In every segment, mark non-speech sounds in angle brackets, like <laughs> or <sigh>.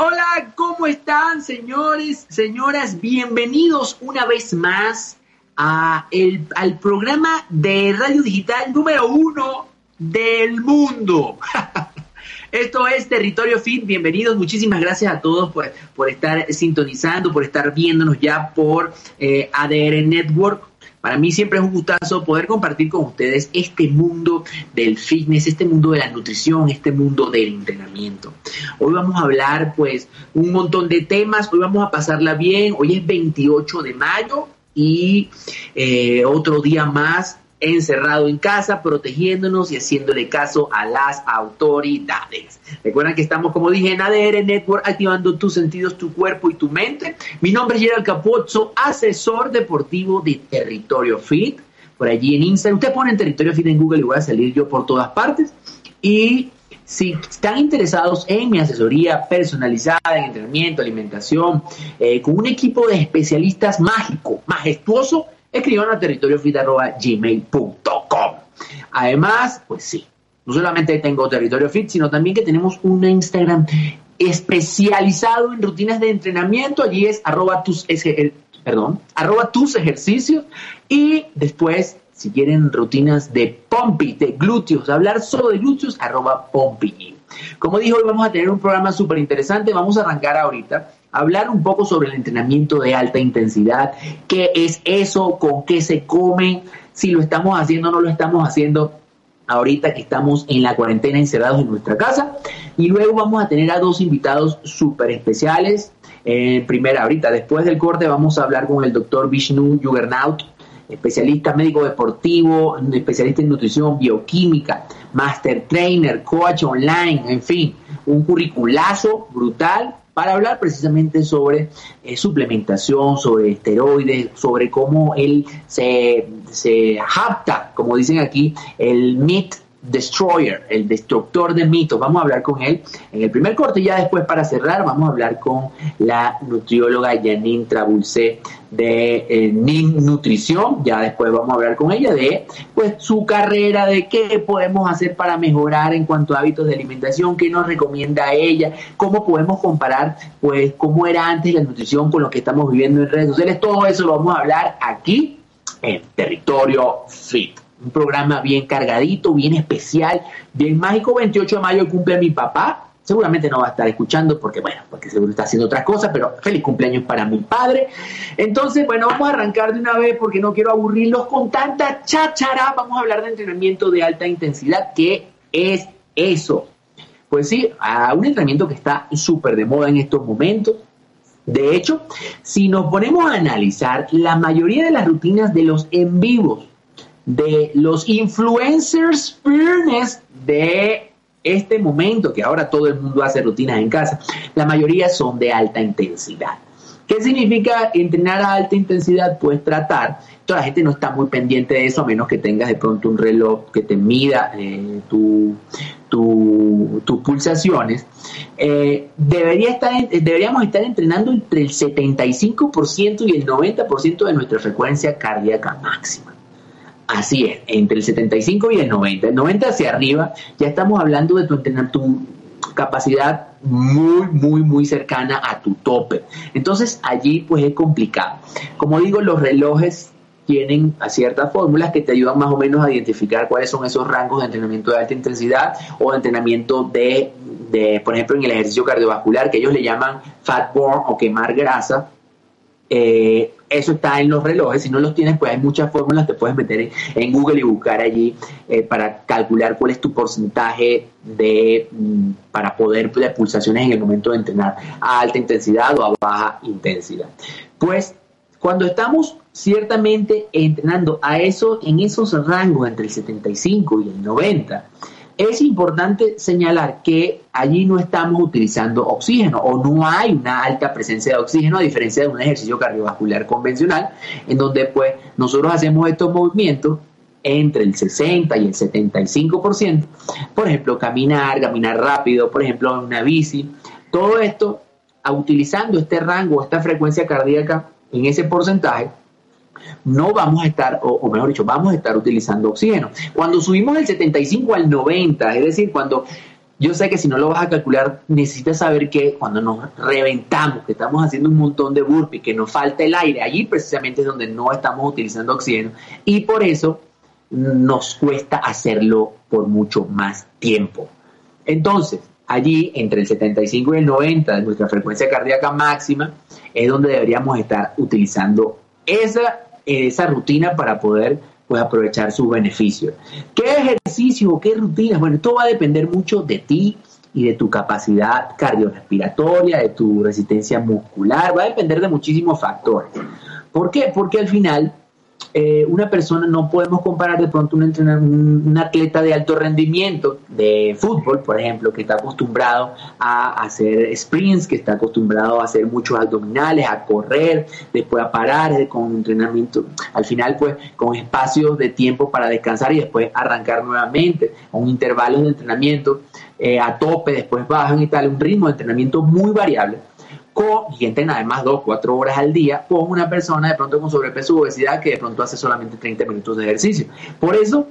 Hola, ¿cómo están, señores, señoras? Bienvenidos una vez más al programa de radio digital número uno del mundo. <laughs> Esto es Territorio Fit. Bienvenidos. Muchísimas gracias a todos por, por estar sintonizando, por estar viéndonos ya por eh, ADR Network. Para mí siempre es un gustazo poder compartir con ustedes este mundo del fitness, este mundo de la nutrición, este mundo del entrenamiento. Hoy vamos a hablar pues un montón de temas, hoy vamos a pasarla bien, hoy es 28 de mayo y eh, otro día más encerrado en casa, protegiéndonos y haciéndole caso a las autoridades. Recuerden que estamos, como dije, en ADR Network, activando tus sentidos, tu cuerpo y tu mente. Mi nombre es Gerald Capozzo, asesor deportivo de Territorio Fit. Por allí en Instagram, usted pone en Territorio Fit en Google y voy a salir yo por todas partes. Y si están interesados en mi asesoría personalizada en entrenamiento, alimentación, eh, con un equipo de especialistas mágico, majestuoso, escriban a territoriofit.gmail.com. Además, pues sí, no solamente tengo Territorio Fit, sino también que tenemos un Instagram especializado en rutinas de entrenamiento. Allí es arroba tus, perdón, arroba tus ejercicios. Y después, si quieren rutinas de pompi, de glúteos, hablar solo de glúteos, arroba pompi. Como dijo, hoy vamos a tener un programa súper interesante. Vamos a arrancar ahorita hablar un poco sobre el entrenamiento de alta intensidad, qué es eso, con qué se come, si lo estamos haciendo o no lo estamos haciendo ahorita que estamos en la cuarentena encerrados en nuestra casa. Y luego vamos a tener a dos invitados súper especiales. Eh, primera, ahorita, después del corte, vamos a hablar con el doctor Vishnu Juggernaut, especialista médico deportivo, especialista en nutrición, bioquímica, master trainer, coach online, en fin, un curriculazo brutal para hablar precisamente sobre eh, suplementación, sobre esteroides, sobre cómo él se, se como dicen aquí, el MIT Destroyer, el destructor de mitos. Vamos a hablar con él en el primer corte y ya después para cerrar vamos a hablar con la nutrióloga Janine Trabulce de eh, Nutrición. Ya después vamos a hablar con ella de pues su carrera, de qué podemos hacer para mejorar en cuanto a hábitos de alimentación, qué nos recomienda ella, cómo podemos comparar pues cómo era antes la nutrición con lo que estamos viviendo en redes sociales. Todo eso lo vamos a hablar aquí en Territorio Fit un programa bien cargadito, bien especial, bien mágico. 28 de mayo cumple mi papá. Seguramente no va a estar escuchando porque, bueno, porque seguro está haciendo otras cosas, pero feliz cumpleaños para mi padre. Entonces, bueno, vamos a arrancar de una vez porque no quiero aburrirlos con tanta cháchara. Vamos a hablar de entrenamiento de alta intensidad. ¿Qué es eso? Pues sí, a un entrenamiento que está súper de moda en estos momentos. De hecho, si nos ponemos a analizar la mayoría de las rutinas de los en vivos de los influencers fitness de este momento, que ahora todo el mundo hace rutinas en casa, la mayoría son de alta intensidad. ¿Qué significa entrenar a alta intensidad? Pues tratar, toda la gente no está muy pendiente de eso, a menos que tengas de pronto un reloj que te mida eh, tus pulsaciones. Eh, debería estar, deberíamos estar entrenando entre el 75% y el 90% de nuestra frecuencia cardíaca máxima. Así es, entre el 75 y el 90. El 90 hacia arriba, ya estamos hablando de tu, tu capacidad muy, muy, muy cercana a tu tope. Entonces allí pues es complicado. Como digo, los relojes tienen ciertas fórmulas que te ayudan más o menos a identificar cuáles son esos rangos de entrenamiento de alta intensidad o de entrenamiento de, de por ejemplo, en el ejercicio cardiovascular, que ellos le llaman fat burn o quemar grasa, eh, eso está en los relojes. Si no los tienes, pues hay muchas fórmulas. Te puedes meter en, Google y buscar allí eh, para calcular cuál es tu porcentaje de mm, para poder de pulsaciones en el momento de entrenar a alta intensidad o a baja intensidad. Pues cuando estamos ciertamente entrenando a eso en esos rangos entre el 75 y el 90, es importante señalar que allí no estamos utilizando oxígeno o no hay una alta presencia de oxígeno a diferencia de un ejercicio cardiovascular convencional en donde pues nosotros hacemos estos movimientos entre el 60 y el 75%, por ejemplo, caminar, caminar rápido, por ejemplo, en una bici, todo esto utilizando este rango, esta frecuencia cardíaca en ese porcentaje, no vamos a estar, o, mejor dicho, vamos a estar utilizando oxígeno. Cuando subimos del 75 al 90, es decir, cuando yo sé que si no lo vas a calcular, necesitas saber que cuando nos reventamos, que estamos haciendo un montón de burpees, que nos falta el aire, allí precisamente es donde no estamos utilizando oxígeno y por eso nos cuesta hacerlo por mucho más tiempo. Entonces, allí entre el 75 y el 90 de nuestra frecuencia cardíaca máxima es donde deberíamos estar utilizando esa, esa rutina para poder pues aprovechar sus beneficios. ¿Qué ejercicio qué rutinas? Bueno, esto va a depender mucho de ti y de tu capacidad cardiorrespiratoria, de tu resistencia muscular, va a depender de muchísimos factores. ¿Por qué? Porque al final eh, una persona no podemos comparar de pronto un, un, atleta de alto rendimiento de fútbol, por ejemplo, que está acostumbrado a hacer sprints, que está acostumbrado a hacer muchos abdominales, a correr, después a parar con entrenamiento, al final pues con espacios de tiempo para descansar y después arrancar nuevamente, con intervalos de entrenamiento eh, a tope, después bajan y tal, un ritmo de entrenamiento muy variable con, y entrena además dos, cuatro horas al día, con una persona de pronto con sobrepeso o obesidad que de pronto hace solamente 30 minutos de ejercicio. Por eso,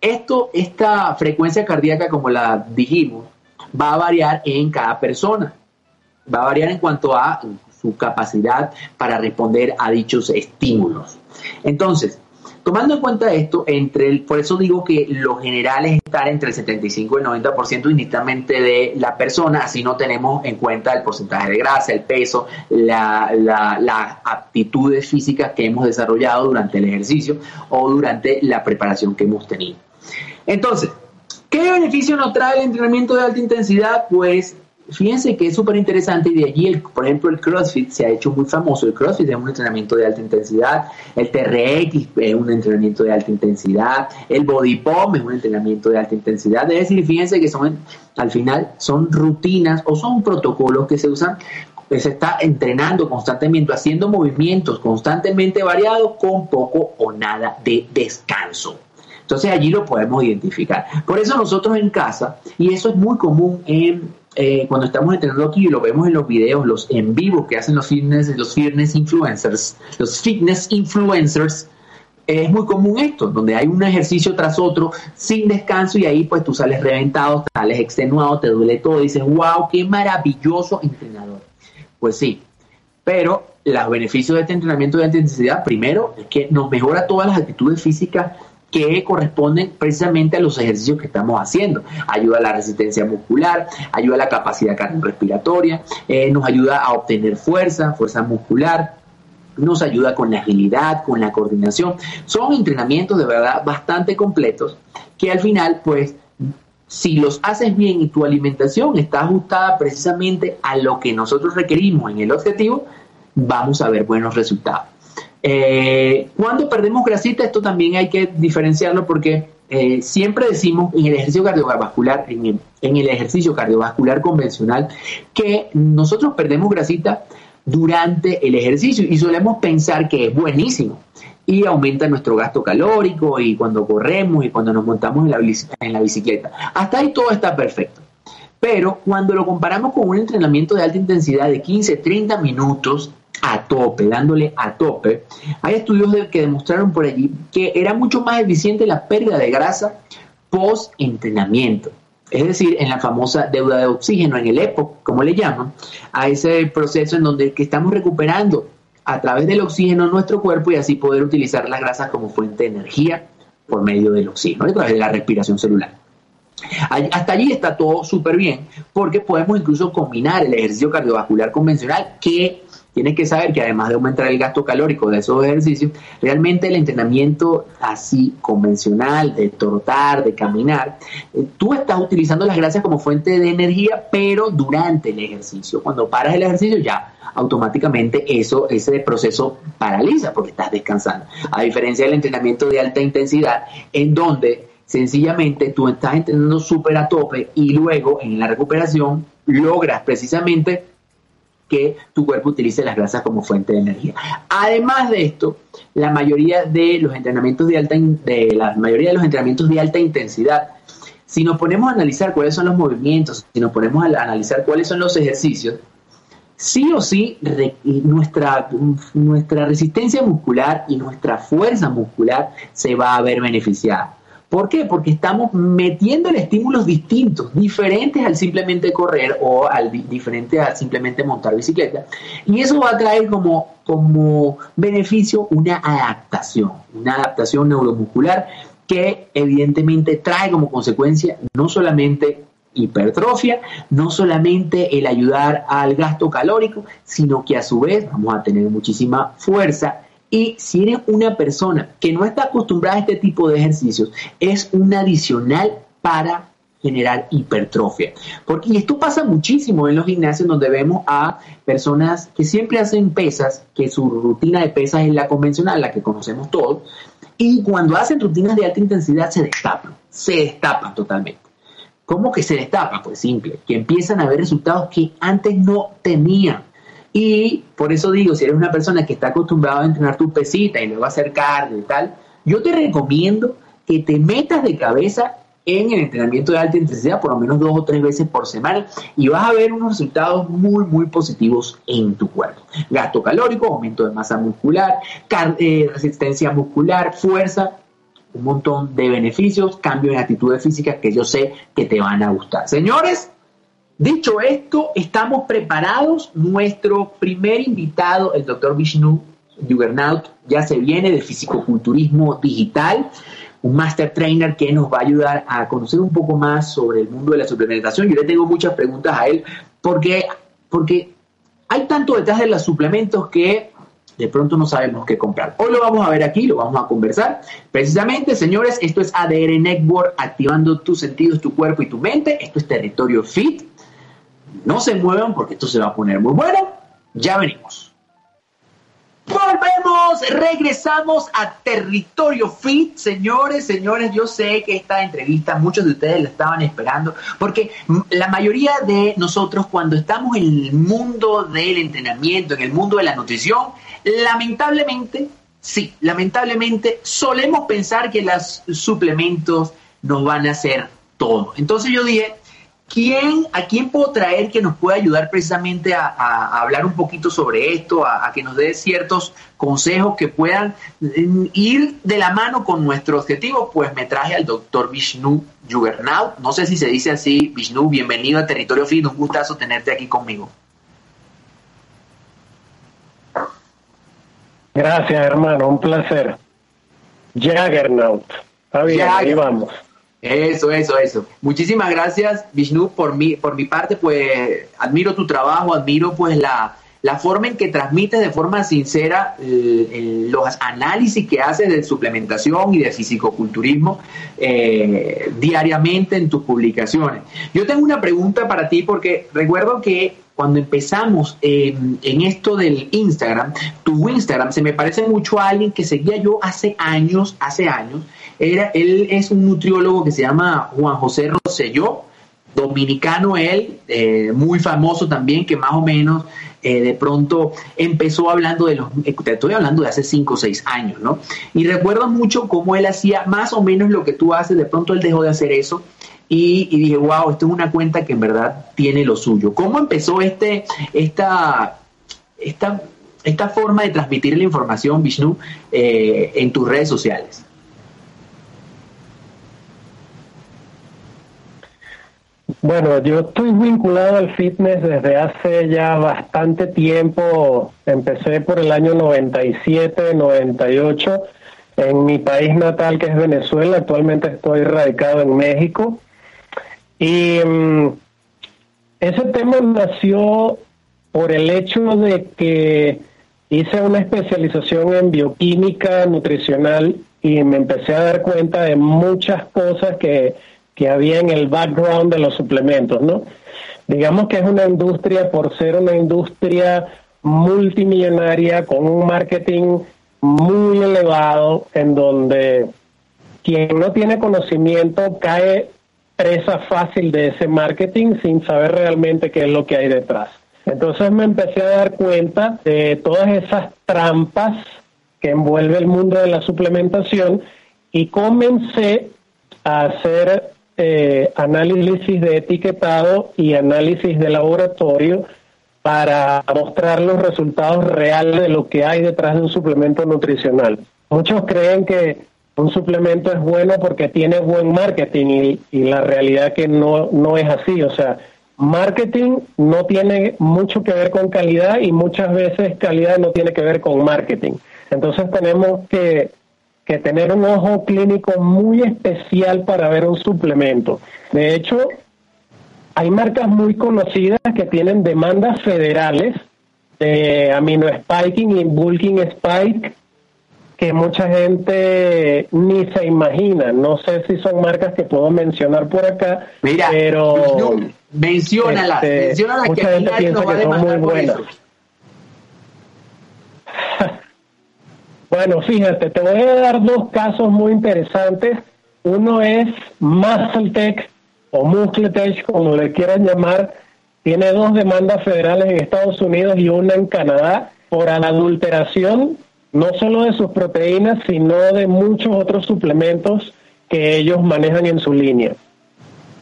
esto, esta frecuencia cardíaca, como la dijimos, va a variar en cada persona. Va a variar en cuanto a su capacidad para responder a dichos estímulos. Entonces, Tomando en cuenta esto, entre por eso digo que lo general es estar entre el 75 y el 90% indistintamente de la persona, así no tenemos en cuenta el porcentaje de grasa, el peso, las la, aptitudes físicas que hemos desarrollado durante el ejercicio o durante la preparación que hemos tenido. Entonces, ¿qué beneficio nos trae el entrenamiento de alta intensidad? Pues Fíjense que es súper interesante y de allí, el, por ejemplo, el CrossFit se ha hecho muy famoso. El CrossFit es un entrenamiento de alta intensidad, el TRX es un entrenamiento de alta intensidad, el Body Pump es un entrenamiento de alta intensidad. Es decir, fíjense que son, al final, son rutinas o son protocolos que se usan se está entrenando constantemente, haciendo movimientos constantemente variados con poco o nada de descanso. Entonces allí lo podemos identificar. Por eso nosotros en casa, y eso es muy común en eh, cuando estamos entrenando aquí y lo vemos en los videos, los en vivo que hacen los fitness, los fitness influencers, los fitness influencers, es muy común esto, donde hay un ejercicio tras otro sin descanso y ahí pues tú sales reventado, sales extenuado, te duele todo, y dices, wow, qué maravilloso entrenador. Pues sí, pero los beneficios de este entrenamiento de alta intensidad, primero, es que nos mejora todas las actitudes físicas que corresponden precisamente a los ejercicios que estamos haciendo. Ayuda a la resistencia muscular, ayuda a la capacidad cardiorrespiratoria, eh, nos ayuda a obtener fuerza, fuerza muscular, nos ayuda con la agilidad, con la coordinación. Son entrenamientos de verdad bastante completos que al final, pues, si los haces bien y tu alimentación está ajustada precisamente a lo que nosotros requerimos en el objetivo, vamos a ver buenos resultados. Eh, cuando perdemos grasita, esto también hay que diferenciarlo porque eh, siempre decimos en el ejercicio cardiovascular, en el, ejercicio cardiovascular convencional, que nosotros perdemos grasita durante el ejercicio y solemos pensar que es buenísimo y aumenta nuestro gasto calórico y cuando corremos y cuando nos montamos en la, en la bicicleta. Hasta ahí todo está perfecto. Pero cuando lo comparamos con un entrenamiento de alta intensidad de 15, 30 minutos, a tope, dándole a tope. Hay estudios que demostraron por allí que era mucho más eficiente la pérdida de grasa post entrenamiento. Es decir, en la famosa deuda de oxígeno, en el EPOC, como le llaman, a ese proceso en donde que estamos recuperando a través del oxígeno nuestro cuerpo y así poder utilizar las grasas como fuente de energía por medio del oxígeno, a través de la respiración celular. Hasta allí está todo súper bien, porque podemos incluso combinar el ejercicio cardiovascular convencional que tienes que saber que además de aumentar el gasto calórico de esos ejercicios, realmente el entrenamiento así convencional, de trotar, de caminar, eh, tú estás utilizando las grasas como fuente de energía, pero durante el ejercicio. Cuando paras el ejercicio ya automáticamente eso, ese proceso paraliza porque estás descansando. A diferencia del entrenamiento de alta intensidad, en donde sencillamente tú estás entrenando súper a tope y luego en la recuperación logras precisamente que tu cuerpo utilice las grasas como fuente de energía. Además de esto, la mayoría de los entrenamientos de alta de la mayoría de los entrenamientos de alta intensidad, si nos ponemos a analizar cuáles son los movimientos, si nos ponemos a analizar cuáles son los ejercicios, sí o sí nuestra, nuestra resistencia muscular y nuestra fuerza muscular se va a ver beneficiada. ¿Por qué? Porque estamos metiendo estímulos distintos, diferentes al simplemente correr o al diferente al simplemente montar bicicleta. Y eso va a traer como, como beneficio una adaptación, una adaptación neuromuscular que evidentemente trae como consecuencia no solamente hipertrofia, no solamente el ayudar al gasto calórico, sino que a su vez vamos a tener muchísima fuerza y si eres una persona que no está acostumbrada a este tipo de ejercicios, es un adicional para generar hipertrofia. Porque esto pasa muchísimo en los gimnasios donde vemos a personas que siempre hacen pesas, que su rutina de pesas es la convencional, la que conocemos todos, y cuando hacen rutinas de alta intensidad se destapan, se destapan totalmente. ¿Cómo que se destapan? Pues simple, que empiezan a ver resultados que antes no tenían. Y por eso digo, si eres una persona que está acostumbrada a entrenar tu pesita y luego hacer cardio y tal, yo te recomiendo que te metas de cabeza en el entrenamiento de alta intensidad por lo menos dos o tres veces por semana y vas a ver unos resultados muy, muy positivos en tu cuerpo. Gasto calórico, aumento de masa muscular, eh, resistencia muscular, fuerza, un montón de beneficios, cambio en actitudes físicas que yo sé que te van a gustar. Señores, Dicho esto, estamos preparados. Nuestro primer invitado, el doctor Vishnu Juggernaut, ya se viene de fisicoculturismo digital, un master trainer que nos va a ayudar a conocer un poco más sobre el mundo de la suplementación. Yo le tengo muchas preguntas a él porque, porque hay tanto detrás de los suplementos que de pronto no sabemos qué comprar. Hoy lo vamos a ver aquí, lo vamos a conversar. Precisamente, señores, esto es ADR Network, activando tus sentidos, tu cuerpo y tu mente. Esto es territorio fit. No se muevan porque esto se va a poner muy bueno. Ya venimos. Volvemos, regresamos a Territorio Fit, señores, señores, yo sé que esta entrevista muchos de ustedes la estaban esperando, porque la mayoría de nosotros cuando estamos en el mundo del entrenamiento, en el mundo de la nutrición, lamentablemente, sí, lamentablemente solemos pensar que los suplementos nos van a hacer todo. Entonces yo dije, ¿Quién, ¿A quién puedo traer que nos pueda ayudar precisamente a, hablar un poquito sobre esto, a, que nos dé ciertos consejos que puedan mm, ir de la mano con nuestro objetivo? Pues me traje al doctor Vishnu Juggernaut. No sé si se dice así, Vishnu, bienvenido a Territorio Fin, un gustazo tenerte aquí conmigo. Gracias, hermano, un placer. Juggernaut. Está bien, ahí vamos. Eso, eso, eso. Muchísimas gracias, Vishnu, por mi, por mi parte, pues admiro tu trabajo, admiro pues la, la forma en que transmites de forma sincera eh, los análisis que haces de suplementación y de fisicoculturismo eh, diariamente en tus publicaciones. Yo tengo una pregunta para ti porque recuerdo que cuando empezamos en esto del Instagram, tu Instagram se me parece mucho a alguien que seguía yo hace años, hace años, era, él es un nutriólogo que se llama Juan José Rosselló, dominicano él, eh, muy famoso también, que más o menos eh, de pronto empezó hablando de los, eh, te estoy hablando de hace 5 o 6 años, ¿no? Y recuerdo mucho cómo él hacía más o menos lo que tú haces, de pronto él dejó de hacer eso y, dije, wow, esto es una cuenta que en verdad tiene lo suyo. ¿Cómo empezó este, esta, esta, esta forma de transmitir la información, Vishnu, en tus redes sociales? Bueno, yo estoy vinculado al fitness desde hace ya bastante tiempo. Empecé por el año 97, 98 en mi país natal que es Venezuela. Actualmente estoy radicado en México. Y mm, ese tema nació por el hecho de que hice una especialización en bioquímica nutricional y me empecé a dar cuenta de muchas cosas que que había en el background de los suplementos, ¿no? Digamos que es una industria, por ser una industria multimillonaria con un marketing muy elevado, en donde quien no tiene conocimiento cae presa fácil de ese marketing sin saber realmente qué es lo que hay detrás. Entonces me empecé a dar cuenta de todas esas trampas que envuelve el mundo de la suplementación y comencé a hacer eh, análisis de etiquetado y análisis de laboratorio para mostrar los resultados reales de lo que hay detrás de un suplemento nutricional. Muchos creen que un suplemento es bueno porque tiene buen marketing y, la realidad que no, no es así. O sea, marketing no tiene mucho que ver con calidad y muchas veces calidad no tiene que ver con marketing. Entonces tenemos que, que tener un ojo clínico muy especial para ver un suplemento. De hecho, hay marcas muy conocidas que tienen demandas federales de aminospiking y bulking spike que mucha gente ni se imagina. No sé si son marcas que puedo mencionar por acá, Mira, pero menciónalas, este, mucha gente piensa que son muy buenas. Bueno, fíjate, te voy a dar dos casos muy interesantes. Uno es MuscleTech o MuscleTech, como le quieran llamar, tiene dos demandas federales en Estados Unidos y una en Canadá por adulteración no solo de sus proteínas, sino de muchos otros suplementos que ellos manejan en su línea.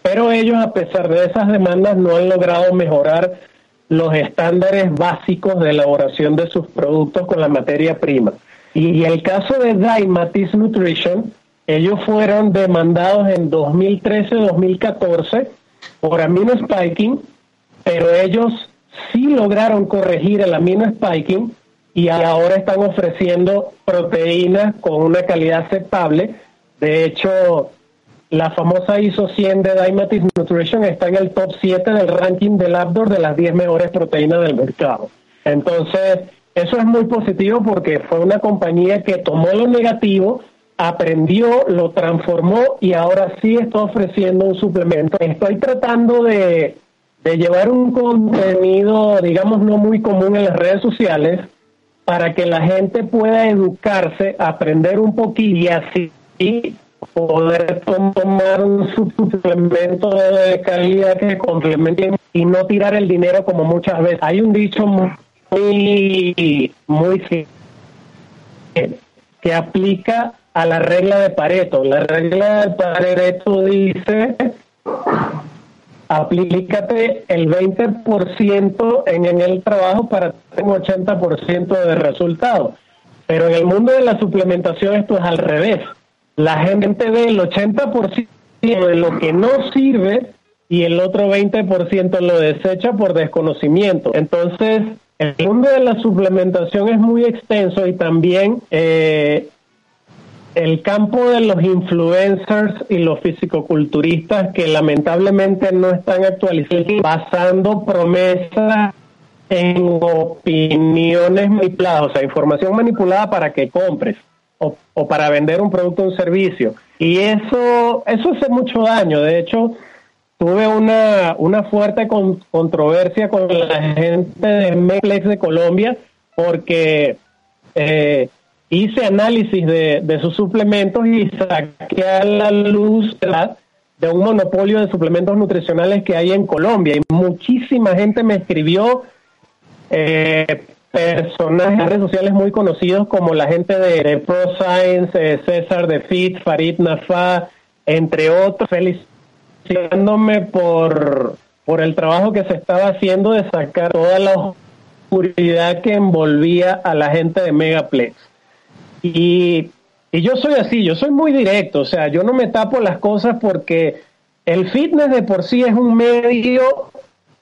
Pero ellos, a pesar de esas demandas, no han logrado mejorar los estándares básicos de elaboración de sus productos con la materia prima. Y el caso de Dymatis Nutrition, ellos fueron demandados en 2013-2014 por amino spiking, pero ellos sí lograron corregir el amino spiking y ahora están ofreciendo proteínas con una calidad aceptable. De hecho, la famosa ISO 100 de Dymatis Nutrition está en el top 7 del ranking del Abdor de las 10 mejores proteínas del mercado. Entonces, eso es muy positivo porque fue una compañía que tomó lo negativo, aprendió, lo transformó y ahora sí está ofreciendo un suplemento. Estoy tratando de, de llevar un contenido, digamos, no muy común en las redes sociales, para que la gente pueda educarse, aprender un poquito y así poder tomar un suplemento de calidad que complemente y no tirar el dinero como muchas veces. Hay un dicho muy, muy que aplica a la regla de Pareto. La regla de Pareto dice aplícate el 20% en, en el trabajo para tener un 80% de resultado. Pero en el mundo de la suplementación esto es al revés. La gente ve el 80% de lo que no sirve y el otro 20% lo desecha por desconocimiento. Entonces, el mundo de la suplementación es muy extenso y también eh, el campo de los influencers y los fisicoculturistas que lamentablemente no están actualizados, basando promesas en opiniones manipuladas, o sea, información manipulada para que compres o, para vender un producto o un servicio. Y eso, eso hace mucho daño. De hecho, tuve una, una fuerte controversia con la gente de Meplex de Colombia porque eh, hice análisis de, sus suplementos y saqué a la luz de un monopolio de suplementos nutricionales que hay en Colombia. Y muchísima gente me escribió, eh, personajes en redes sociales muy conocidos como la gente de, ProScience, eh, César de Fit, Farid Nafa, entre otros, por, por el trabajo que se estaba haciendo de sacar toda la oscuridad que envolvía a la gente de Megaplex. Y, yo soy así, yo soy muy directo, o sea, yo no me tapo las cosas porque el fitness de por sí es un medio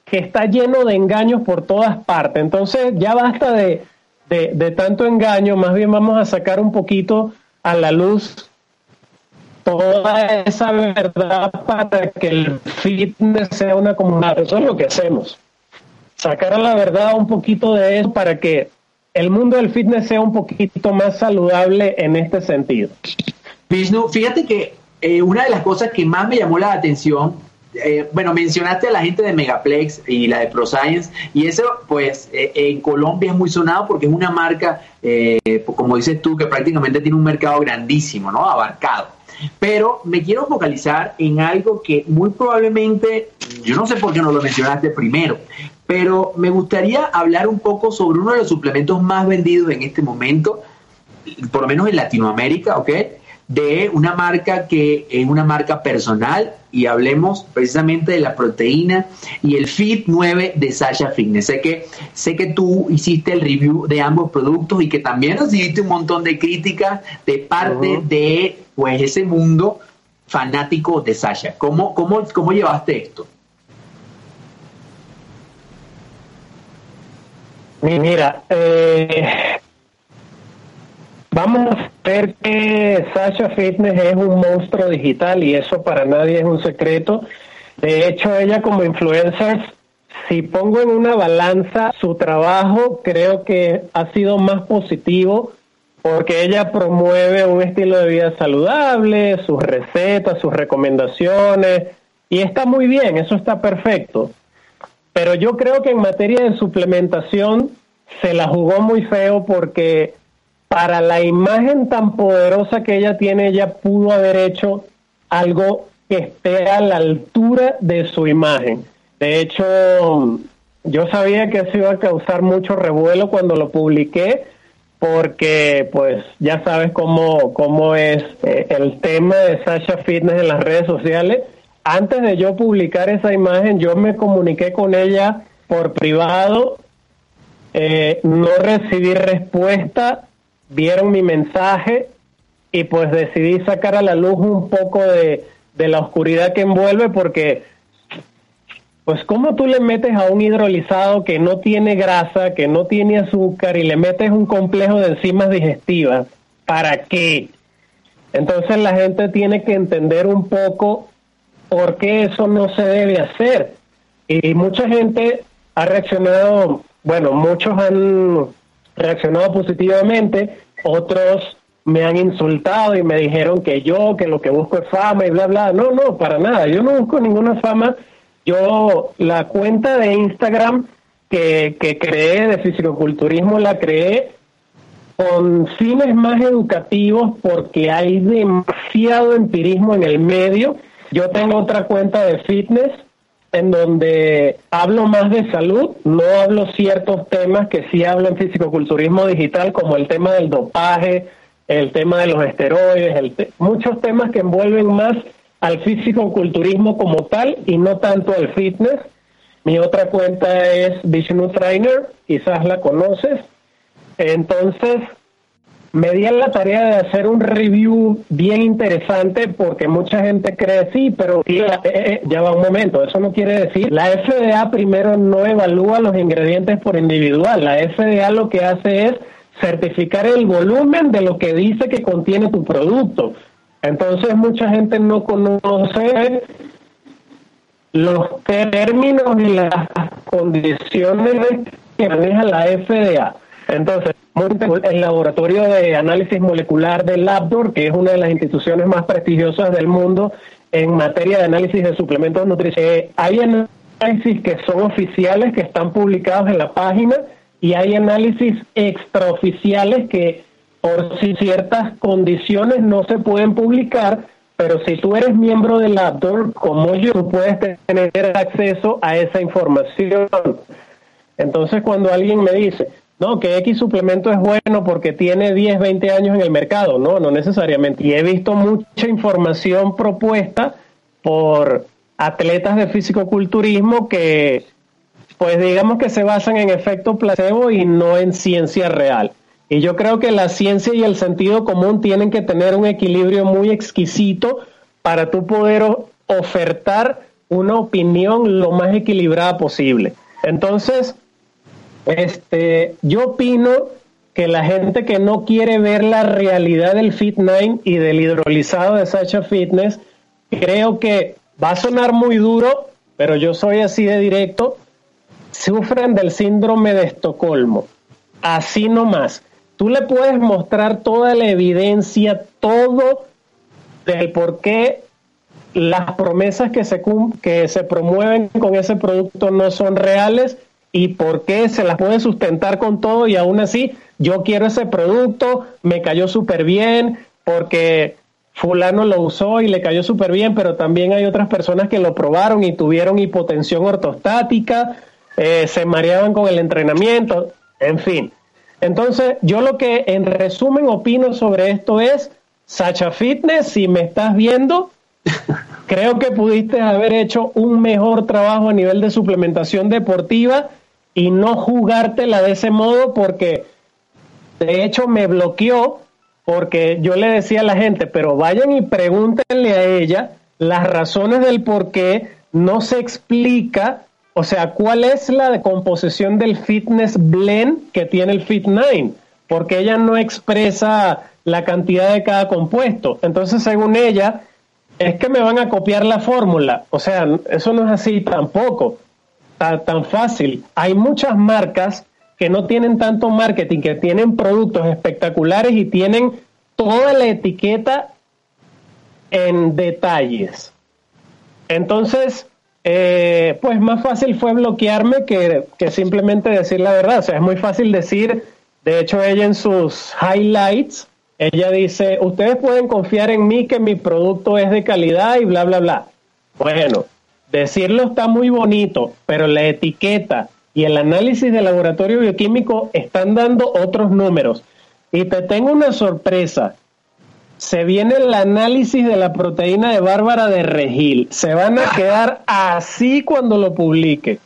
que está lleno de engaños por todas partes. Entonces ya basta de, de, tanto engaño, más bien vamos a sacar un poquito a la luz toda esa verdad para que el fitness sea una comunidad. Eso es lo que hacemos. Sacar a la verdad un poquito de eso para que el mundo del fitness sea un poquito más saludable en este sentido. Vishnu, fíjate que eh, una de las cosas que más me llamó la atención, eh, bueno, mencionaste a la gente de Megaplex y la de ProScience, y eso, pues, eh, en Colombia es muy sonado porque es una marca, como dices tú, que prácticamente tiene un mercado grandísimo, ¿no? Abarcado. Pero me quiero focalizar en algo que muy probablemente, yo no sé por qué no lo mencionaste primero, pero me gustaría hablar un poco sobre uno de los suplementos más vendidos en este momento, por lo menos en Latinoamérica, ¿ok? De una marca que es una marca personal y hablemos precisamente de la proteína y el Fit 9 de Sasha Fitness. Sé que, sé que tú hiciste el review de ambos productos y que también recibiste un montón de críticas de parte de pues ese mundo fanático de Sasha. ¿Cómo, cómo, cómo llevaste esto? Mira, eh, vamos a ver que Sasha Fitness es un monstruo digital y eso para nadie es un secreto. De hecho, ella como influencer, si pongo en una balanza su trabajo, creo que ha sido más positivo porque ella promueve un estilo de vida saludable, sus recetas, sus recomendaciones, y está muy bien, eso está perfecto. Pero yo creo que en materia de suplementación se la jugó muy feo porque para la imagen tan poderosa que ella tiene, ella pudo haber hecho algo que esté a la altura de su imagen. De hecho, yo sabía que eso iba a causar mucho revuelo cuando lo publiqué, porque pues ya sabes cómo, cómo es eh, el tema de Sasha Fitness en las redes sociales. Antes de yo publicar esa imagen, yo me comuniqué con ella por privado, eh, no recibí respuesta, vieron mi mensaje y pues decidí sacar a la luz un poco de, de la oscuridad que envuelve porque pues cómo tú le metes a un hidrolizado que no tiene grasa, que no tiene azúcar y le metes un complejo de enzimas digestivas, ¿para qué? Entonces la gente tiene que entender un poco por qué eso no se debe hacer. Y mucha gente ha reaccionado, bueno, muchos han reaccionado positivamente, otros me han insultado y me dijeron que yo, que lo que busco es fama y bla, bla. No, no, para nada. Yo no busco ninguna fama yo la cuenta de Instagram que, que creé de fisicoculturismo la creé con fines más educativos porque hay demasiado empirismo en el medio. Yo tengo otra cuenta de fitness en donde hablo más de salud, no hablo ciertos temas que sí hablo en fisicoculturismo digital, como el tema del dopaje, el tema de los esteroides, el muchos temas que envuelven más al físico-culturismo como tal y no tanto al fitness. Mi otra cuenta es Vishnu Trainer, quizás la conoces. Entonces, me di la tarea de hacer un review bien interesante porque mucha gente cree sí, pero eh, eh, ya va un momento, eso no quiere decir, la FDA primero no evalúa los ingredientes por individual, la FDA lo que hace es certificar el volumen de lo que dice que contiene tu producto. Entonces mucha gente no conoce los términos y las condiciones que maneja la FDA. Entonces, el laboratorio de análisis molecular del Labdor, que es una de las instituciones más prestigiosas del mundo en materia de análisis de suplementos nutricionales, eh, hay análisis que son oficiales, que están publicados en la página, y hay análisis extraoficiales que por si ciertas condiciones no se pueden publicar, pero si tú eres miembro del APDOR, como yo, puedes tener acceso a esa información. Entonces, cuando alguien me dice, no, que X suplemento es bueno porque tiene 10, 20 años en el mercado, no, no necesariamente. Y he visto mucha información propuesta por atletas de fisicoculturismo que, pues digamos que se basan en efecto placebo y no en ciencia real. Y yo creo que la ciencia y el sentido común tienen que tener un equilibrio muy exquisito para tú poder ofertar una opinión lo más equilibrada posible. Entonces, este, yo opino que la gente que no quiere ver la realidad del Fit9 y del hidrolizado de Sacha Fitness, creo que va a sonar muy duro, pero yo soy así de directo, sufren del síndrome de Estocolmo. Así nomás. Tú le puedes mostrar toda la evidencia, todo del por qué las promesas que se, que se promueven con ese producto no son reales y por qué se las puede sustentar con todo y aún así yo quiero ese producto, me cayó súper bien porque fulano lo usó y le cayó súper bien, pero también hay otras personas que lo probaron y tuvieron hipotensión ortostática, eh, se mareaban con el entrenamiento, en fin. Entonces, yo lo que en resumen opino sobre esto es, Sacha Fitness, si me estás viendo, <laughs> creo que pudiste haber hecho un mejor trabajo a nivel de suplementación deportiva y no jugártela de ese modo porque de hecho me bloqueó porque yo le decía a la gente, pero vayan y pregúntenle a ella las razones del por qué no se explica, o sea, cuál es la composición del fitness blend que tiene el Fit 9, porque ella no expresa la cantidad de cada compuesto. Entonces, según ella, es que me van a copiar la fórmula. O sea, eso no es así tampoco, tan, tan fácil. Hay muchas marcas que no tienen tanto marketing, que tienen productos espectaculares y tienen toda la etiqueta en detalles. Entonces, eh, pues más fácil fue bloquearme que, que, simplemente decir la verdad. O sea, es muy fácil decir, de hecho ella en sus highlights, ella dice, ustedes pueden confiar en mí que mi producto es de calidad y bla, bla, bla. Bueno, decirlo está muy bonito, pero la etiqueta y el análisis de laboratorio bioquímico están dando otros números. Y te tengo una sorpresa. Se viene el análisis de la proteína de Bárbara de Regil. Se van a quedar así cuando lo publique.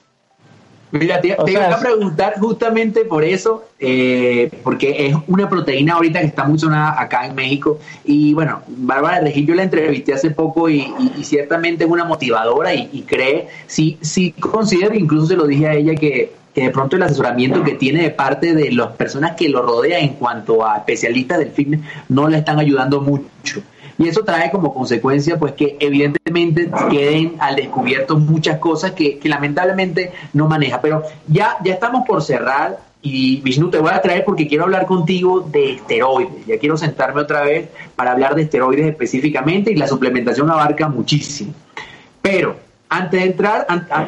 Mira, te, voy a preguntar justamente por eso, eh, porque es una proteína ahorita que está muy sonada acá en México. Y bueno, Bárbara de Regil yo la entrevisté hace poco y, ciertamente es una motivadora y, cree, sí, sí considero, incluso se lo dije a ella, que, que de pronto el asesoramiento que tiene de parte de las personas que lo rodean en cuanto a especialistas del fitness no le están ayudando mucho. Y eso trae como consecuencia pues que evidentemente queden al descubierto muchas cosas que, lamentablemente no maneja. Pero ya, ya estamos por cerrar y Vishnu te voy a traer porque quiero hablar contigo de esteroides. Ya quiero sentarme otra vez para hablar de esteroides específicamente y la suplementación abarca muchísimo. Pero antes de entrar,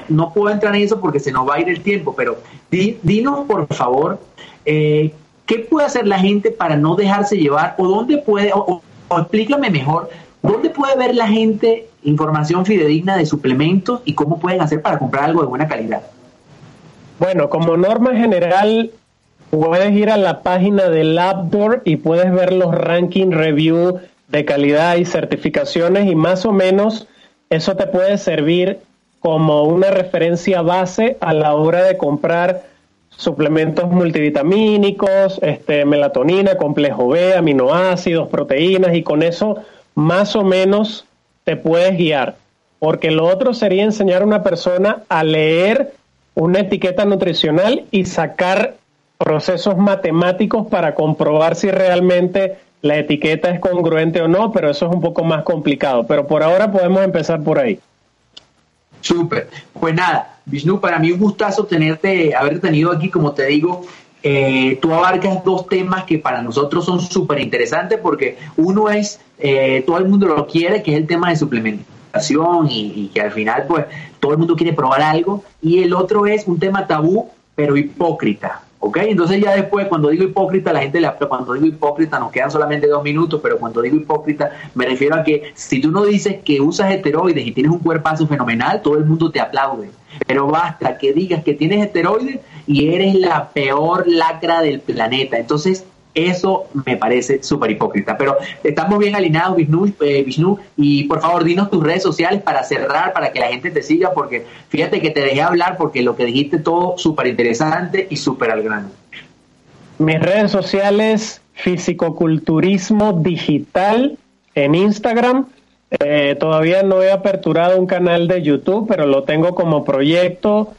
no puedo entrar en eso porque se nos va a ir el tiempo, pero dinos por favor, eh, ¿qué puede hacer la gente para no dejarse llevar o dónde puede, explícame mejor, ¿dónde puede ver la gente información fidedigna de suplementos y cómo pueden hacer para comprar algo de buena calidad? Bueno, como norma general, puedes ir a la página de Labdoor y puedes ver los ranking review de calidad y certificaciones y más o menos eso te puede servir como una referencia base a la hora de comprar suplementos multivitamínicos, este, melatonina, complejo B, aminoácidos, proteínas, y con eso más o menos te puedes guiar. Porque lo otro sería enseñar a una persona a leer una etiqueta nutricional y sacar procesos matemáticos para comprobar si realmente la etiqueta es congruente o no, pero eso es un poco más complicado. Pero por ahora podemos empezar por ahí. Súper. Pues nada, Vishnu, para mí un gustazo tenerte, haberte tenido aquí, como te digo, eh, tú abarcas dos temas que para nosotros son súper interesantes porque uno es, eh, todo el mundo lo quiere, que es el tema de suplementación y, y, que al final pues todo el mundo quiere probar algo y el otro es un tema tabú pero hipócrita. ¿Ok? Entonces ya después, cuando digo hipócrita, la gente le cuando digo hipócrita nos quedan solamente dos minutos, pero cuando digo hipócrita me refiero a que si tú no dices que usas esteroides y tienes un cuerpazo fenomenal, todo el mundo te aplaude. Pero basta que digas que tienes esteroides y eres la peor lacra del planeta. Entonces, eso me parece súper hipócrita. Pero estamos bien alineados, Vishnu, eh, Vishnu, y por favor, dinos tus redes sociales para cerrar, para que la gente te siga, porque fíjate que te dejé hablar porque lo que dijiste todo súper interesante y súper al grano. Mis redes sociales, fisicoculturismo digital en Instagram. Eh, todavía no he aperturado un canal de YouTube, pero lo tengo como proyecto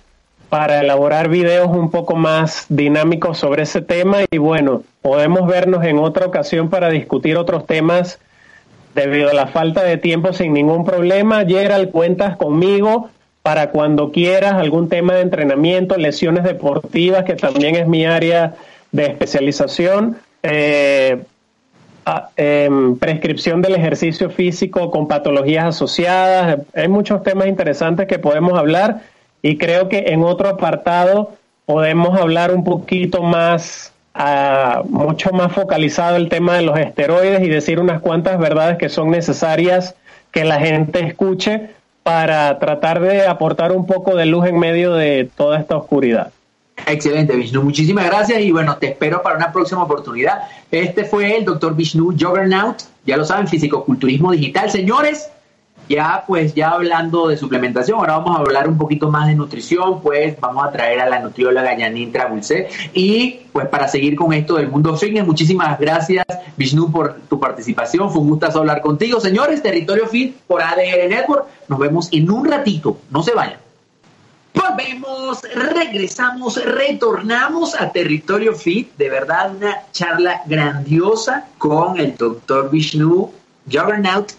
para elaborar videos un poco más dinámicos sobre ese tema y bueno, podemos vernos en otra ocasión para discutir otros temas debido a la falta de tiempo sin ningún problema. Gerald, cuentas conmigo para cuando quieras algún tema de entrenamiento, lesiones deportivas, que también es mi área de especialización, eh, em, prescripción del ejercicio físico con patologías asociadas. Hay muchos temas interesantes que podemos hablar y creo que en otro apartado podemos hablar un poquito más, uh, mucho más focalizado el tema de los esteroides y decir unas cuantas verdades que son necesarias que la gente escuche para tratar de aportar un poco de luz en medio de toda esta oscuridad. Excelente, Vishnu. Muchísimas gracias y bueno, te espero para una próxima oportunidad. Este fue el doctor Vishnu Juggernaut, ya lo saben, fisicoculturismo digital. Señores, ya pues ya hablando de suplementación, ahora vamos a hablar un poquito más de nutrición, pues vamos a traer a la nutrióloga Janine Trabulce y pues para seguir con esto del mundo fitness, muchísimas gracias Vishnu por tu participación, fue un gustazo hablar contigo. Señores, Territorio Fit por ADR Network, nos vemos en un ratito, no se vayan. Volvemos, regresamos, retornamos a Territorio Fit, de verdad una charla grandiosa con el doctor Vishnu. Juggernaut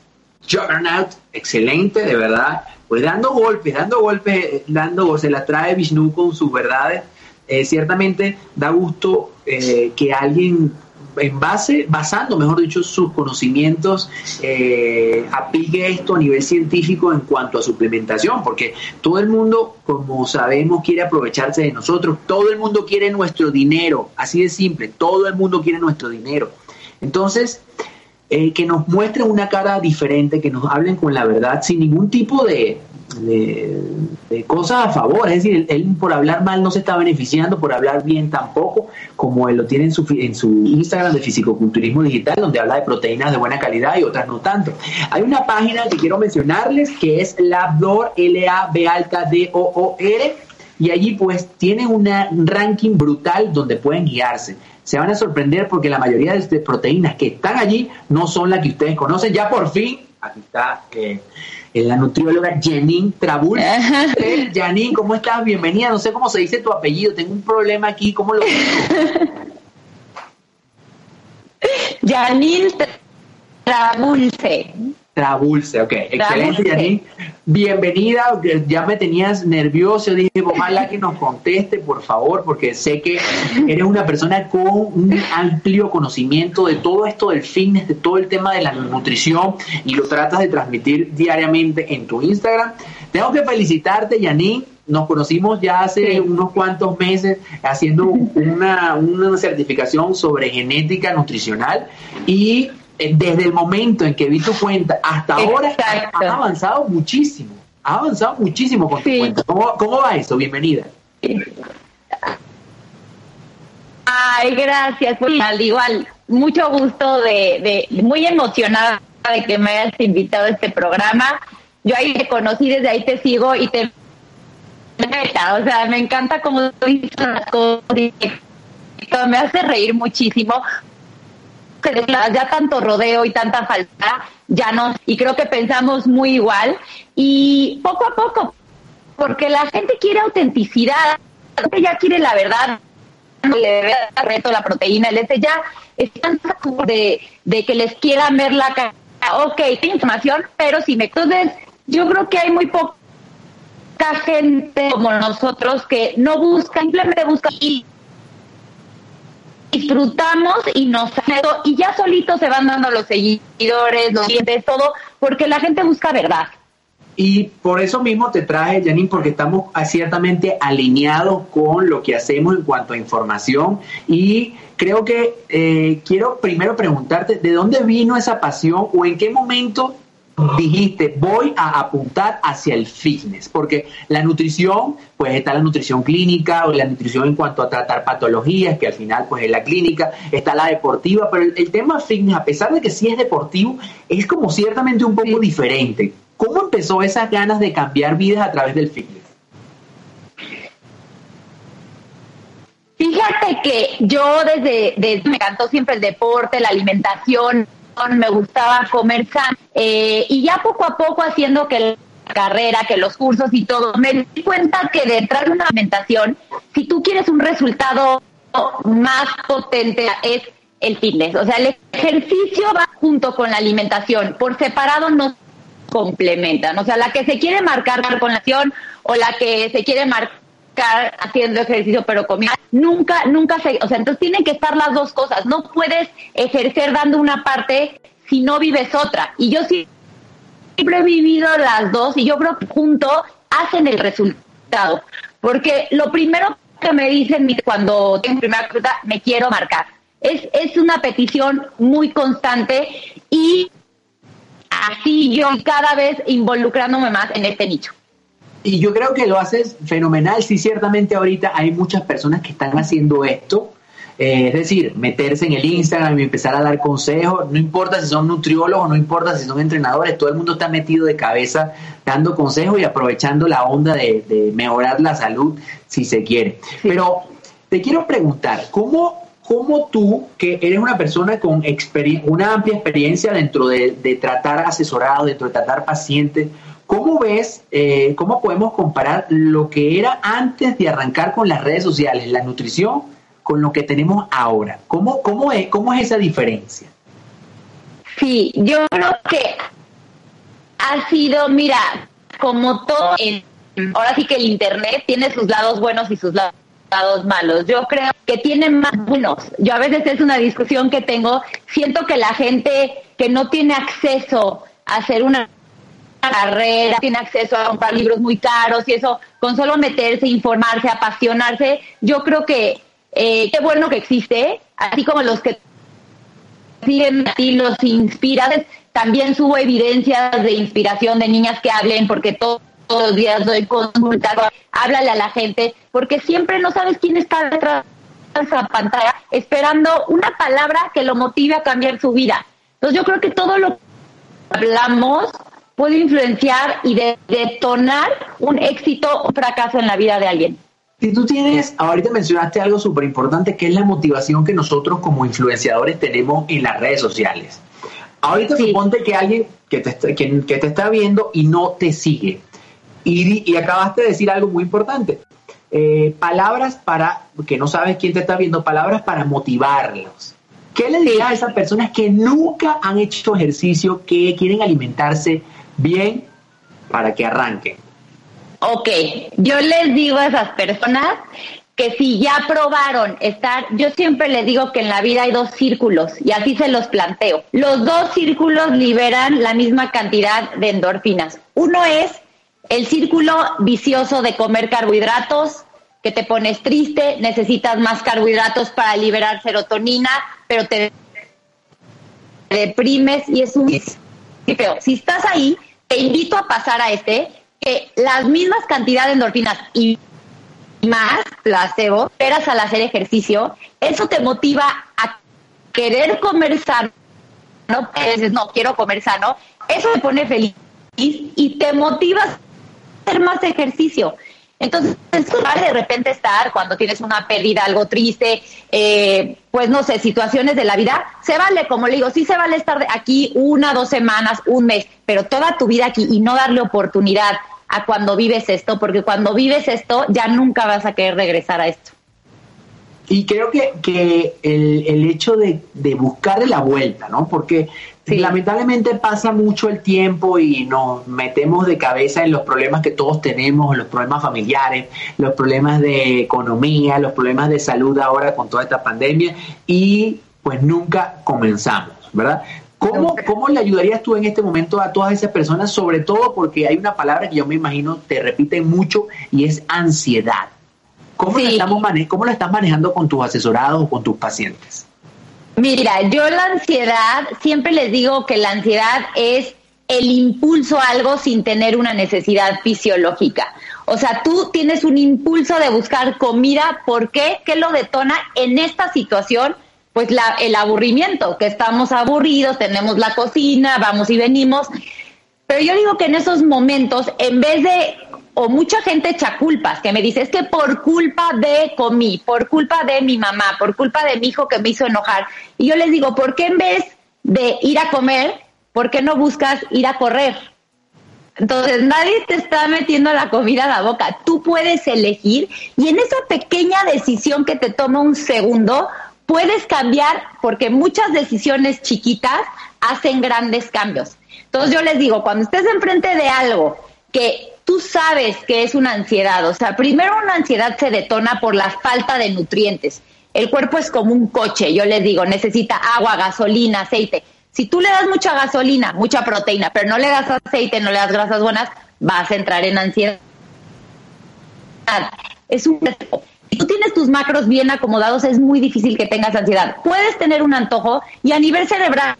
Juggernaut, excelente, de verdad. Pues dando golpes, dando golpes, dando, se la trae Vishnu con sus verdades. Eh, ciertamente da gusto eh, que alguien en base, basando, mejor dicho, sus conocimientos, eh, aplique esto a nivel científico en cuanto a suplementación, porque todo el mundo, como sabemos, quiere aprovecharse de nosotros, todo el mundo quiere nuestro dinero, así de simple, todo el mundo quiere nuestro dinero. Entonces, eh, que nos muestren una cara diferente, que nos hablen con la verdad, sin ningún tipo de, de, cosas a favor. Es decir, él, por hablar mal no se está beneficiando, por hablar bien tampoco, como él lo tiene en su, en su Instagram de Fisicoculturismo Digital, donde habla de proteínas de buena calidad y otras no tanto. Hay una página que quiero mencionarles que es Labdor, L-A-B alta D-O-O-R, y allí pues tienen un ranking brutal donde pueden guiarse se van a sorprender porque la mayoría de proteínas que están allí no son las que ustedes conocen. Ya por fin, aquí está eh, la nutrióloga Janine Trabul. <laughs> Eh, Janine, ¿cómo estás? Bienvenida. No sé cómo se dice tu apellido. Tengo un problema aquí. ¿Cómo lo <laughs> Janine Trabulce. Trabulce, ok. Excelente, Janine. Bienvenida. Ya me tenías nervioso. Dije, ojalá que nos conteste, por favor, porque sé que eres una persona con un amplio conocimiento de todo esto del fitness, de todo el tema de la nutrición y lo tratas de transmitir diariamente en tu Instagram. Tengo que felicitarte, Janine. Nos conocimos ya hace unos cuantos meses haciendo una, una certificación sobre genética nutricional y eh, desde el momento en que vi tu cuenta hasta ahora, has avanzado muchísimo. Has avanzado muchísimo con tu cuenta. ¿Cómo, va eso? Bienvenida. Ay, gracias. Pues, al igual, mucho gusto de, de, muy emocionada de que me hayas invitado a este programa. Yo ahí te conocí, desde ahí te sigo y te o sea, me encanta cómo dices las cosas, me hace reír muchísimo que ya tanto rodeo y tanta falta, ya no, y creo que pensamos muy igual, y poco a poco, porque la gente quiere autenticidad, ya quiere la verdad, le reto la proteína, el este ya están de, de que les quieran ver la cara, ok, tengo información, pero si me... Entonces, yo creo que hay muy poca gente como nosotros que no busca, simplemente busca y disfrutamos y nos y ya solitos se van dando los seguidores, los clientes, todo, porque la gente busca verdad. Y por eso mismo te traje, Janine, porque estamos ciertamente alineados con lo que hacemos en cuanto a información. Y creo que eh, quiero primero preguntarte, ¿de dónde vino esa pasión o en qué momento dijiste, voy a apuntar hacia el fitness, porque la nutrición, pues está la nutrición clínica o la nutrición en cuanto a tratar patologías, que al final pues es la clínica, está la deportiva, pero el, tema fitness, a pesar de que sí es deportivo, es como ciertamente un poco diferente. ¿Cómo empezó esas ganas de cambiar vidas a través del fitness? Fíjate que yo desde, desde me encantó siempre el deporte, la alimentación, me gustaba comer sano eh, y ya poco a poco haciendo que la carrera, que los cursos y todo, me di cuenta que detrás de una alimentación, si tú quieres un resultado más potente es el fitness, o sea, el ejercicio va junto con la alimentación, por separado no complementan, o sea, la que se quiere marcar con la acción o la que se quiere marcar haciendo ejercicio pero comida, nunca, nunca se, o sea, entonces tienen que estar las dos cosas, no puedes ejercer dando una parte si no vives otra. Y yo siempre he vivido las dos y yo creo que juntos hacen el resultado, porque lo primero que me dicen cuando tengo primera cruda, me quiero marcar. Es, es una petición muy constante y así yo cada vez involucrándome más en este nicho. Y yo creo que lo haces fenomenal. Sí, ciertamente ahorita hay muchas personas que están haciendo esto. Eh, es decir, meterse en el Instagram y empezar a dar consejos, no importa si son nutriólogos, no importa si son entrenadores, todo el mundo está metido de cabeza dando consejos y aprovechando la onda de, mejorar la salud si se quiere. Pero te quiero preguntar, ¿cómo, cómo tú, que eres una persona con una amplia experiencia dentro de, de tratar asesorado, dentro de tratar pacientes, ¿Cómo ves, eh, cómo podemos comparar lo que era antes de arrancar con las redes sociales, la nutrición, con lo que tenemos ahora? ¿Cómo, cómo, es, cómo es esa diferencia? Sí, yo creo que ha sido, mira, como todo, en, ahora sí que el Internet tiene sus lados buenos y sus lados malos. Yo creo que tiene más buenos. Yo a veces es una discusión que tengo, siento que la gente que no tiene acceso a hacer una carrera, tiene acceso a comprar libros muy caros y eso, con solo meterse, informarse, apasionarse, yo creo que eh, qué bueno que existe, así como los que siguen ti los inspiran, también subo evidencias de inspiración de niñas que hablen, porque todos los días doy consulta, háblale a la gente, porque siempre no sabes quién está detrás de esa pantalla esperando una palabra que lo motive a cambiar su vida. Entonces yo creo que todo lo que hablamos puede influenciar y detonar un éxito o fracaso en la vida de alguien. Si tú tienes, ahorita mencionaste algo súper importante, que es la motivación que nosotros como influenciadores tenemos en las redes sociales. Ahorita suponte que alguien que te, está, que, te está viendo y no te sigue. Y, y acabaste de decir algo muy importante. Eh, palabras para, que no sabes quién te está viendo, palabras para motivarlos. ¿Qué le dirás a esas personas que nunca han hecho ejercicio, que quieren alimentarse bien para que arranquen? Ok, yo les digo a esas personas que si ya probaron estar, yo siempre les digo que en la vida hay dos círculos y así se los planteo. Los dos círculos liberan la misma cantidad de endorfinas. Uno es el círculo vicioso de comer carbohidratos, que te pones triste, necesitas más carbohidratos para liberar serotonina, pero te deprimes y es un feo. Si estás ahí, te invito a pasar a este, que las mismas cantidades de endorfinas y más placebo, esperas al hacer ejercicio, eso te motiva a querer comer sano, no no, quiero comer sano, eso te pone feliz y te motiva a hacer más ejercicio. Entonces, de repente estar cuando tienes una pérdida, algo triste, eh, pues no sé, situaciones de la vida, se vale, como le digo, sí se vale estar aquí una, dos semanas, un mes, pero toda tu vida aquí y no darle oportunidad a cuando vives esto, porque cuando vives esto ya nunca vas a querer regresar a esto. Y creo que, que el, el hecho de, de buscarle la vuelta, ¿no? Porque lamentablemente pasa mucho el tiempo y nos metemos de cabeza en los problemas que todos tenemos, los problemas familiares, los problemas de economía, los problemas de salud ahora con toda esta pandemia y pues nunca comenzamos, ¿verdad? ¿Cómo, ¿Cómo le ayudarías tú en este momento a todas esas personas? Sobre todo porque hay una palabra que yo me imagino te repiten mucho y es ansiedad. ¿Cómo, estamos ¿Cómo la estás manejando con tus asesorados o con tus pacientes? Mira, yo la ansiedad, siempre les digo que la ansiedad es el impulso a algo sin tener una necesidad fisiológica. O sea, tú tienes un impulso de buscar comida, ¿por qué? ¿Qué lo detona en esta situación? Pues el aburrimiento, que estamos aburridos, tenemos la cocina, vamos y venimos. Pero yo digo que en esos momentos, en vez de o mucha gente echa culpas, que me dice, es que por culpa de comí, por culpa de mi mamá, por culpa de mi hijo que me hizo enojar. Y yo les digo, ¿por qué en vez de ir a comer, por qué no buscas ir a correr? Entonces nadie te está metiendo la comida a la boca. Tú puedes elegir y en esa pequeña decisión que te toma un segundo, puedes cambiar porque muchas decisiones chiquitas hacen grandes cambios. Entonces yo les digo, cuando estés enfrente de algo que tú sabes que es una ansiedad. O sea, primero una ansiedad se detona por la falta de nutrientes. El cuerpo es como un coche, yo les digo, necesita agua, gasolina, aceite. Si tú le das mucha gasolina, mucha proteína, pero no le das aceite, no le das grasas buenas, vas a entrar en ansiedad. Es un si tú tienes tus macros bien acomodados, es muy difícil que tengas ansiedad. Puedes tener un antojo y a nivel cerebral,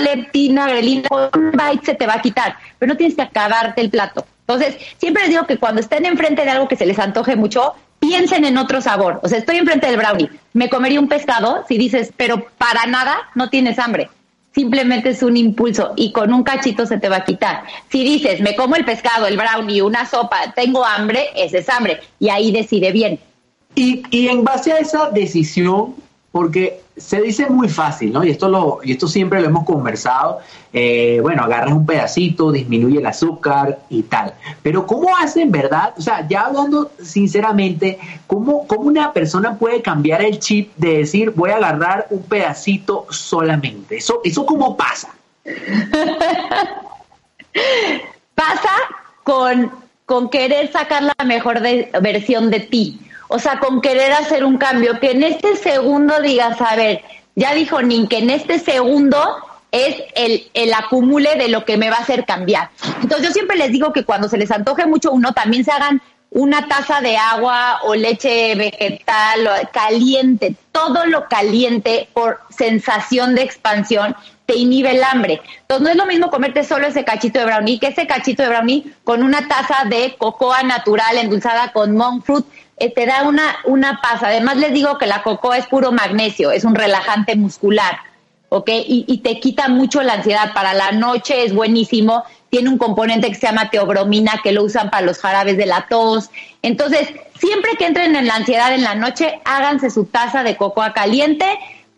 leptina, grelina, un bite se te va a quitar, pero no tienes que acabarte el plato. Entonces, siempre les digo que cuando estén enfrente de algo que se les antoje mucho, piensen en otro sabor. O sea, estoy enfrente del brownie, me comería un pescado si dices, pero para nada no tienes hambre. Simplemente es un impulso y con un cachito se te va a quitar. Si dices, me como el pescado, el brownie, una sopa, tengo hambre, ese es hambre. Y ahí decide bien. Y, y en base a esa decisión, porque se dice muy fácil, ¿no? Y esto, lo, y esto siempre lo hemos conversado. Eh, bueno, agarras un pedacito, disminuye el azúcar y tal. Pero ¿cómo hacen, verdad? O sea, ya hablando sinceramente, ¿cómo, ¿cómo una persona puede cambiar el chip de decir voy a agarrar un pedacito solamente? ¿Eso, eso cómo pasa? <laughs> pasa con, con querer sacar la mejor versión de ti o sea, con querer hacer un cambio, que en este segundo digas, a ver, ya dijo Nin, que en este segundo es el, el acumule de lo que me va a hacer cambiar. Entonces yo siempre les digo que cuando se les antoje mucho uno, también se hagan una taza de agua o leche vegetal o caliente, todo lo caliente por sensación de expansión te inhibe el hambre. Entonces no es lo mismo comerte solo ese cachito de brownie que ese cachito de brownie con una taza de cocoa natural endulzada con monk fruit eh, te da una, una paz. Además les digo que la cocoa es puro magnesio, es un relajante muscular, ¿ok? Y, y, te quita mucho la ansiedad. Para la noche es buenísimo. Tiene un componente que se llama teobromina, que lo usan para los jarabes de la tos. Entonces, siempre que entren en la ansiedad en la noche, háganse su taza de cocoa caliente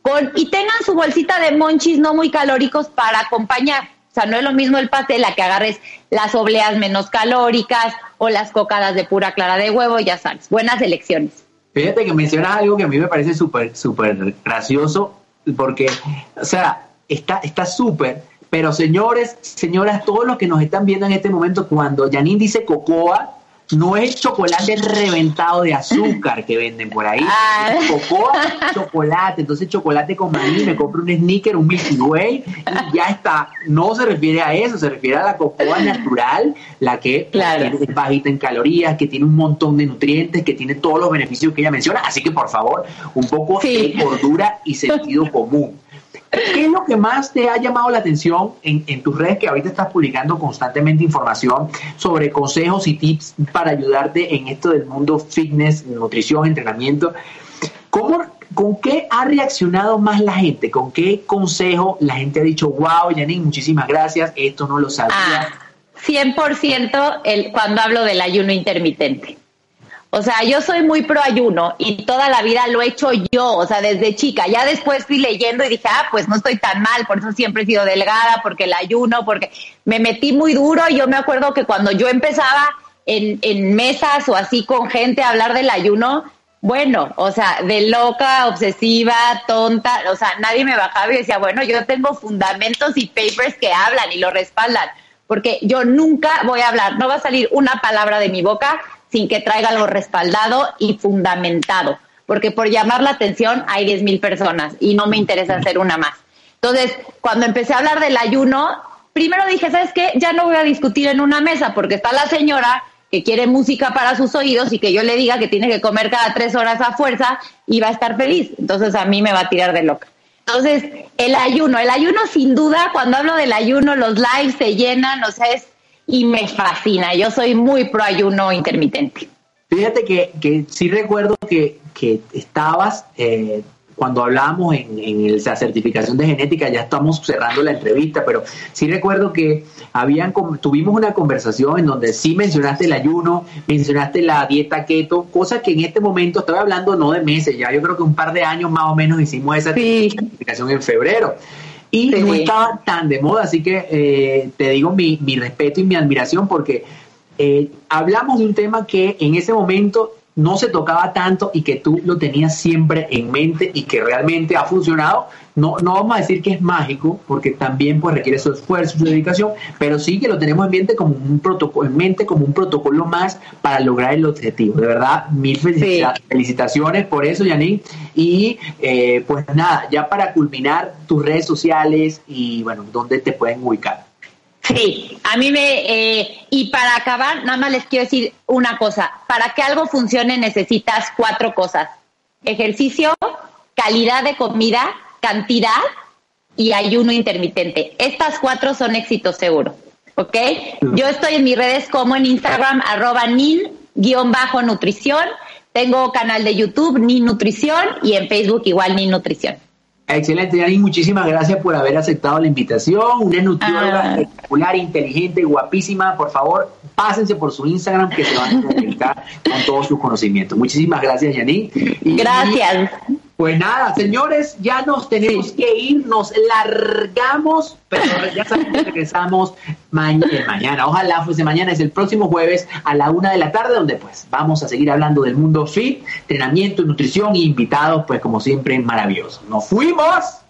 con, y tengan su bolsita de monchis no muy calóricos para acompañar. O sea, no es lo mismo el pastel a que agarres las obleas menos calóricas o las cocadas de pura clara de huevo, ya sabes. Buenas elecciones. Fíjate que mencionas algo que a mí me parece súper, súper gracioso, porque, o sea, está súper, pero señores, señoras, todos los que nos están viendo en este momento, cuando Janine dice cocoa, no es chocolate reventado de azúcar que venden por ahí. Ah. Es cocoa, chocolate. Entonces, chocolate con maní, me compro un sneaker, un Milky Way, y ya está. No se refiere a eso, se refiere a la cocoa natural, la que es bajita en calorías, que tiene un montón de nutrientes, que tiene todos los beneficios que ella menciona. Así que, por favor, un poco de cordura y sentido común. ¿Qué es lo que más te ha llamado la atención en, tus redes que ahorita estás publicando constantemente información sobre consejos y tips para ayudarte en esto del mundo fitness, nutrición, entrenamiento? ¿Cómo, ¿Con qué ha reaccionado más la gente? ¿Con qué consejo la gente ha dicho, wow, Janine, muchísimas gracias, esto no lo sabía? Ah, 100% el, cuando hablo del ayuno intermitente. O sea, yo soy muy pro ayuno y toda la vida lo he hecho yo, o sea, desde chica. Ya después fui leyendo y dije, ah, pues no estoy tan mal, por eso siempre he sido delgada, porque el ayuno, porque me metí muy duro. Y yo me acuerdo que cuando yo empezaba en, en mesas o así con gente a hablar del ayuno, bueno, o sea, de loca, obsesiva, tonta, o sea, nadie me bajaba y decía, bueno, yo tengo fundamentos y papers que hablan y lo respaldan, porque yo nunca voy a hablar, no va a salir una palabra de mi boca sin que traiga algo respaldado y fundamentado, porque por llamar la atención hay 10 mil personas y no me interesa hacer una más. Entonces, cuando empecé a hablar del ayuno, primero dije, ¿sabes qué? Ya no voy a discutir en una mesa porque está la señora que quiere música para sus oídos y que yo le diga que tiene que comer cada tres horas a fuerza y va a estar feliz. Entonces a mí me va a tirar de loca. Entonces, el ayuno, el ayuno sin duda, cuando hablo del ayuno, los lives se llenan, o sea, es y me fascina. Yo soy muy pro ayuno intermitente. Fíjate que, que sí recuerdo que, que estabas, eh, cuando hablábamos en, en, la certificación de genética, ya estamos cerrando la entrevista, pero sí recuerdo que habían tuvimos una conversación en donde sí mencionaste el ayuno, mencionaste la dieta keto, cosa que en este momento, estaba hablando no de meses, ya yo creo que un par de años más o menos hicimos esa certificación en febrero y no estaba tan de moda, así que eh, te digo mi, mi, respeto y mi admiración porque eh, hablamos de un tema que en ese momento no se tocaba tanto y que tú lo tenías siempre en mente y que realmente ha funcionado. No, no vamos a decir que es mágico, porque también pues, requiere su esfuerzo, su dedicación, pero sí que lo tenemos en mente como un protocolo, en mente como un protocolo más para lograr el objetivo. De verdad, mil felicitaciones por eso, Janine. Y eh, pues nada, ya para culminar tus redes sociales y bueno, dónde te pueden ubicar. Sí, a mí me... Eh, y para acabar, nada más les quiero decir una cosa. Para que algo funcione necesitas cuatro cosas. Ejercicio, calidad de comida, cantidad y ayuno intermitente. Estas cuatro son éxitos seguro. ¿Ok? Yo estoy en mis redes como en Instagram, arroba nin-nutrición. Tengo canal de YouTube, Ni Nutrición, y en Facebook igual Ni Nutrición. Excelente, Yani, muchísimas gracias por haber aceptado la invitación. Una nutrióloga ah. espectacular, inteligente, guapísima. Por favor, pásense por su Instagram que se van a conectar con todos sus conocimientos. Muchísimas gracias, Yani. Gracias. Pues nada, señores, ya nos tenemos que ir, nos largamos, pero ya saben que regresamos mañana, mañana. Ojalá fuese mañana, es el próximo jueves a la una de la tarde, donde pues vamos a seguir hablando del mundo fit, entrenamiento, nutrición e invitados, pues como siempre, maravillosos. ¡Nos fuimos!